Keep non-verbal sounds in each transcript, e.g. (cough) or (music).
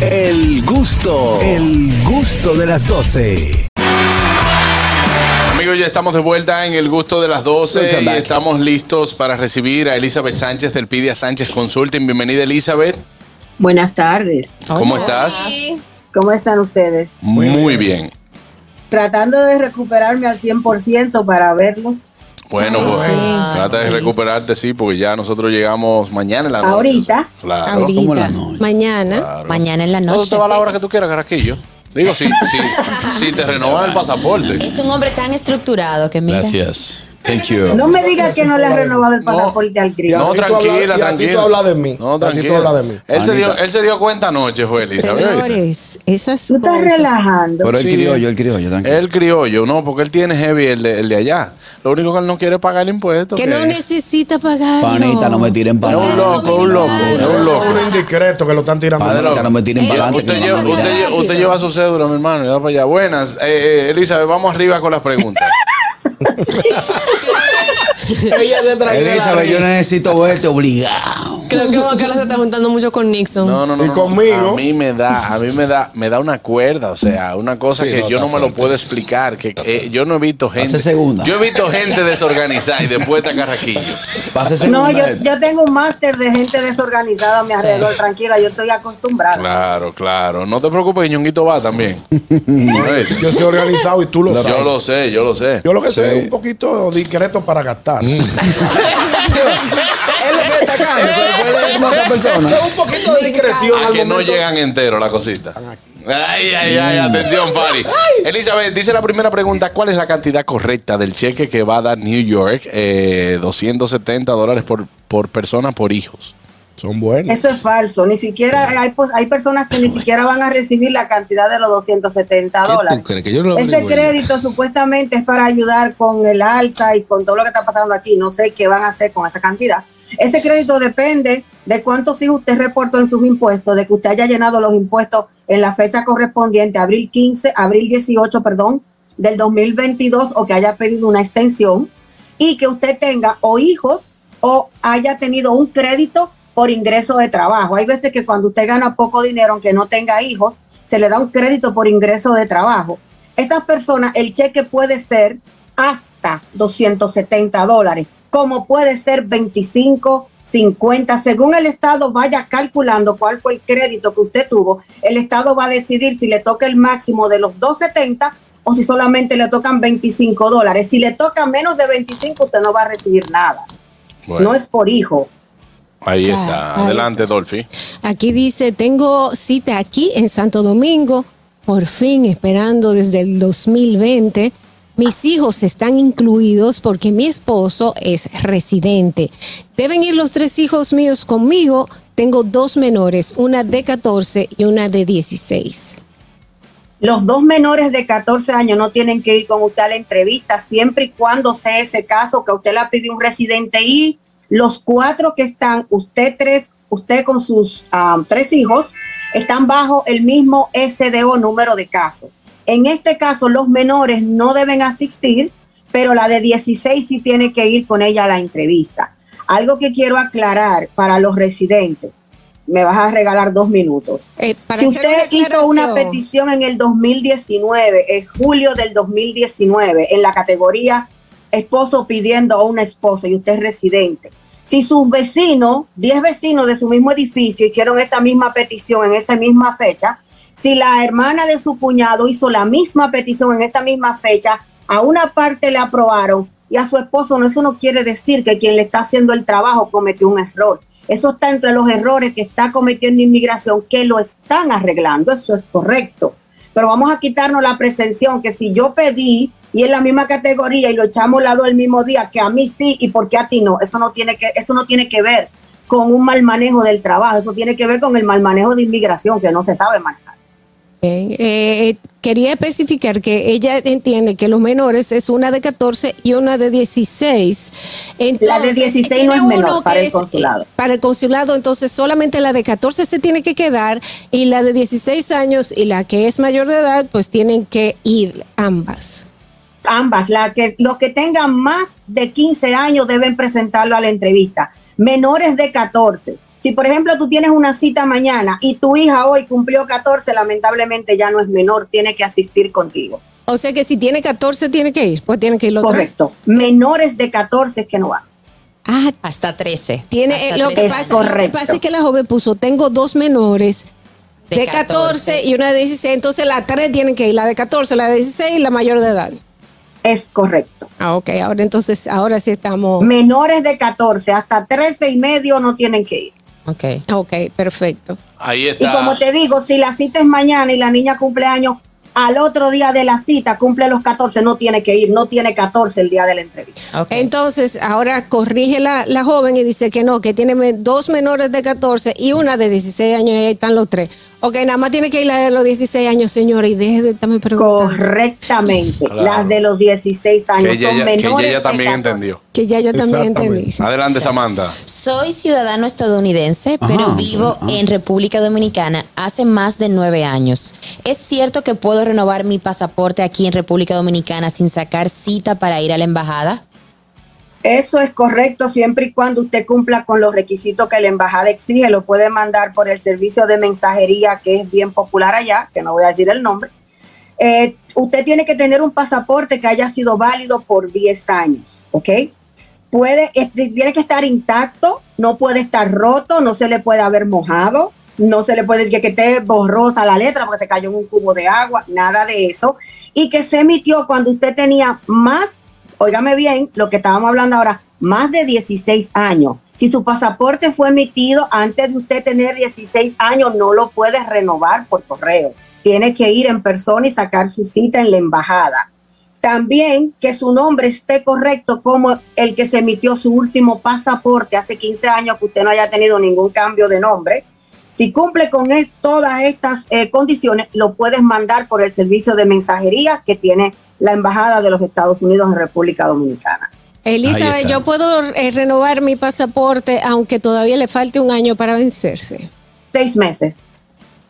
El gusto, el gusto de las 12. Amigos, ya estamos de vuelta en el gusto de las 12 y estamos listos para recibir a Elizabeth Sánchez del Pidia Sánchez Consulting. Bienvenida, Elizabeth. Buenas tardes. ¿Cómo estás? ¿Cómo están ustedes? Muy, bien. Tratando de recuperarme al 100% para verlos. Bueno, pues trata de recuperarte, sí, porque ya nosotros llegamos mañana en la noche. Ahorita. Claro. Ahorita. ¿Cómo la noche? Mañana. Claro. Mañana en la No, noche. te va a la hora que tú quieras, Carraquillo. Digo, sí, sí, sí te renovan el pasaporte. Es un hombre tan estructurado que mira. Gracias. Thank you. No me digas que no le has renovado el No. pasaporte al grillo. No, tranquila, y así tranquila. tú hablas de mí. No, tranquila. hablas de mí. Él se, dio, él se dio cuenta anoche, fue Elizabeth. Señores, esas Tú estás relajando. Pero el Sí. criollo, el criollo, tranquilo. El criollo, no, porque él tiene heavy el de, el de allá. Lo único que él no quiere es pagar el impuesto. Que no necesita pagar. Panita, no me tiren Es para un loco, un loco, es un Es loco. un indiscreto que lo están tirando. Padre, Panita, no me tiren para Usted adelante. lleva, usted, lleva- usted lleva su cédula, mi hermano, y va para allá. Buenas, eh, eh, Elizabeth, vamos arriba con las preguntas. (laughs) (laughs) Ella se Elizabeth, yo necesito verte obligado. Creo que Juan Carlos se está juntando mucho con Nixon. No, no, no. Y no. conmigo. A mí me da, a mí me da, me da una cuerda, o sea, una cosa Sí, que no, yo no me lo puedo explicar. Que eh, yo no he visto gente. segunda. Yo he visto gente desorganizada y después está carraquillo. Pase No, yo, yo tengo un máster de gente desorganizada a mi alrededor. Tranquila, yo estoy acostumbrada. Claro, claro. No te preocupes, Ñonguito va también. (laughs) Yo soy organizado y tú lo sabes. Yo lo sé, yo lo sé. Yo lo que sé es un poquito discreto para gastar. (laughs) (laughs) Es pero otra persona. Es un poquito de discreción A al que no momento. llegan entero la cosita. Ay, ay, ay, atención, Fari. Elizabeth, dice la primera pregunta: ¿Cuál es la cantidad correcta del cheque que va a dar New York? Eh, 270 dólares por, por persona por hijos. Son buenos. Eso es falso. Ni siquiera hay, pues, hay personas que ni siquiera van a recibir la cantidad de los 270 ¿Qué dólares. tú crees? Que yo lo Ese crédito supuestamente es para ayudar con el alza y con todo lo que está pasando aquí. No sé qué van a hacer con esa cantidad. Ese crédito depende de cuántos hijos usted reportó en sus impuestos, de que usted haya llenado los impuestos en la fecha correspondiente, abril 15, abril 18, perdón, del 2022 o que haya pedido una extensión y que usted tenga o hijos o haya tenido un crédito por ingreso de trabajo. Hay veces que cuando usted gana poco dinero, aunque no tenga hijos, se le da un crédito por ingreso de trabajo. Esas personas, el cheque puede ser hasta 270 dólares, como puede ser 25, 50, según el Estado vaya calculando cuál fue el crédito que usted tuvo, el Estado va a decidir si le toca el máximo de los 270 o si solamente le tocan 25 dólares. Si le toca menos de 25, usted no va a recibir nada. Bueno, No es por hijo. ahí Ah, está. ahí Adelante, Dolphy. Aquí dice, tengo cita aquí en Santo Domingo, por fin esperando desde el 2020. Mis hijos están incluidos porque mi esposo es residente. Deben ir los tres hijos míos conmigo. Tengo dos menores, una de 14 y una de 16. Los dos menores de 14 años no tienen que ir con usted a la entrevista siempre y cuando sea ese caso que usted la pidió un residente y los cuatro que están, usted tres, usted con sus ah, tres hijos, están bajo el mismo SDO número de caso. En este caso, los menores no deben asistir, pero la de 16 sí tiene que ir con ella a la entrevista. Algo que quiero aclarar para los residentes, me vas a regalar dos minutos. Eh, Si usted hizo una petición en el 2019, en julio del 2019, en la categoría esposo pidiendo a una esposa y usted es residente, si sus vecinos, 10 vecinos de su mismo edificio hicieron esa misma petición en esa misma fecha, si la hermana de su cuñado hizo la misma petición en esa misma fecha, a una parte le aprobaron y a su esposo no, eso no quiere decir que quien le está haciendo el trabajo cometió un error. Eso está entre los errores que está cometiendo inmigración que lo están arreglando, eso es correcto. Pero vamos a quitarnos la presención que si yo pedí y en la misma categoría y lo echamos al lado el mismo día, que a mí sí y porque a ti no, eso no tiene que, eso no tiene que ver con un mal manejo del trabajo, eso tiene que ver con el mal manejo de inmigración que no se sabe manejar. Eh, quería especificar que ella entiende que los menores es una de 14 y una de 16. La de 16 no es menor para el consulado. eh, Para el consulado, entonces solamente la de 14 se tiene que quedar y la de 16 años y la que es mayor de edad, pues tienen que ir ambas. ambas, la que, los que tengan más de 15 años deben presentarlo a la entrevista. Menores de 14, Si, por ejemplo, tú tienes una cita mañana y tu hija hoy cumplió 14, lamentablemente ya no es menor, tiene que asistir contigo. O sea que si tiene 14 tiene que ir, pues tiene que ir los otro. Correcto. Menores de 14 es que no van. Ah, Hasta 13. tiene Hasta eh, lo, que 13. Es pasa, lo que pasa es que la joven puso, tengo dos menores de, De 14. 14 y una de 16, entonces las tres tienen que ir, la de 14, la de 16 y la mayor de edad. Es correcto. Ah, ok, ahora entonces, ahora sí estamos... Menores de 14 hasta 13 y medio no tienen que ir. Ok. Ok, perfecto. Ahí Y está. como te digo, si la cita es mañana y la niña cumple años, al otro día de la cita cumple los 14, no tiene que ir, no tiene 14 el día de la entrevista. ok. Entonces, ahora corrige la, la joven y dice que no, que tiene dos menores de 14 y una de 16 años y ahí están los tres. Ok, nada más tiene que ir la de los 16 años, señora, y deje de estarme preguntando. Correctamente. Claro. Las de los 16 años que ella, son ya- menores. que ella también 14. entendió. Que ya yo también entendí. Adelante, Samantha. Soy ciudadano estadounidense, Ajá, pero vivo ajá. en República Dominicana hace más de nueve años. ¿Es cierto que puedo renovar mi pasaporte aquí en República Dominicana sin sacar cita para ir a la embajada? Eso es correcto siempre y cuando usted cumpla con los requisitos que la embajada exige. Lo puede mandar por el servicio de mensajería que es bien popular allá, que no voy a decir el nombre. Eh, usted tiene que tener un pasaporte que haya sido válido por 10 años, ¿ok? Puede, tiene que estar intacto, no puede estar roto, no se le puede haber mojado, no se le puede decir que esté borrosa la letra porque se cayó en un cubo de agua, nada de eso. Y que se emitió cuando usted tenía más óigame bien, lo que estábamos hablando ahora, más de 16 años. Si su pasaporte fue emitido antes de usted tener 16 años, no lo puede renovar por correo. Tiene que ir en persona y sacar su cita en la embajada. También que su nombre esté correcto como el que se emitió su último pasaporte hace 15 años, que usted no haya tenido ningún cambio de nombre. Si cumple con es- todas estas eh, condiciones, lo puedes mandar por el servicio de mensajería que tiene la Embajada de los Estados Unidos en República Dominicana. Elizabeth, yo puedo eh, renovar mi pasaporte aunque todavía le falte un año para vencerse. Seis meses.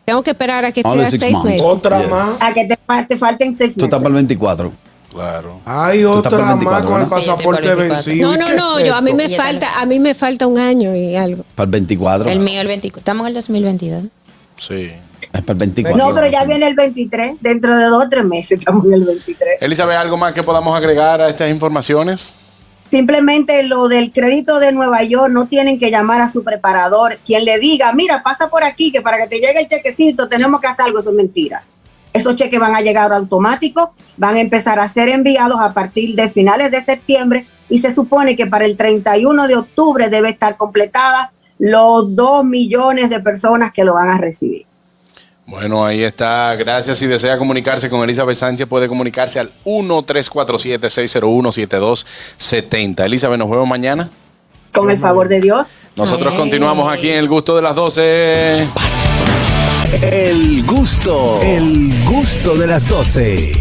Tengo que esperar a que six seis months. meses. Otra Yeah. más. A que te, fa- te falten seis Tú estás para el meses. 24. Claro. Hay otra 24, más con el pasaporte estoy por 24. vencido. No, ¿Y no, no, es yo a mí me falta, a mí me falta un año y algo. Para el 24. El mío el 24. Estamos en el 2022. Sí. Es para el 24. No, pero ya viene el 23. Dentro de dos o tres meses estamos en el 23. Elizabeth, ¿algo más que podamos agregar a estas informaciones? Simplemente lo del crédito de Nueva York, no tienen que llamar a su preparador. Quien le diga, mira, pasa por aquí, que para que te llegue el chequecito tenemos que hacer algo, eso es mentira. Esos cheques van a llegar automáticos, van a empezar a ser enviados a partir de finales de septiembre y se supone que para el 31 de octubre debe estar completada los 2 millones de personas que lo van a recibir. Bueno, ahí está. Gracias. Si desea comunicarse con Elizabeth Sánchez, puede comunicarse al 1-347-601-7270. Elizabeth, nos vemos mañana. Con el favor de Dios. Nosotros Ay. continuamos aquí en el gusto de las 12. El gusto, el gusto de las 12.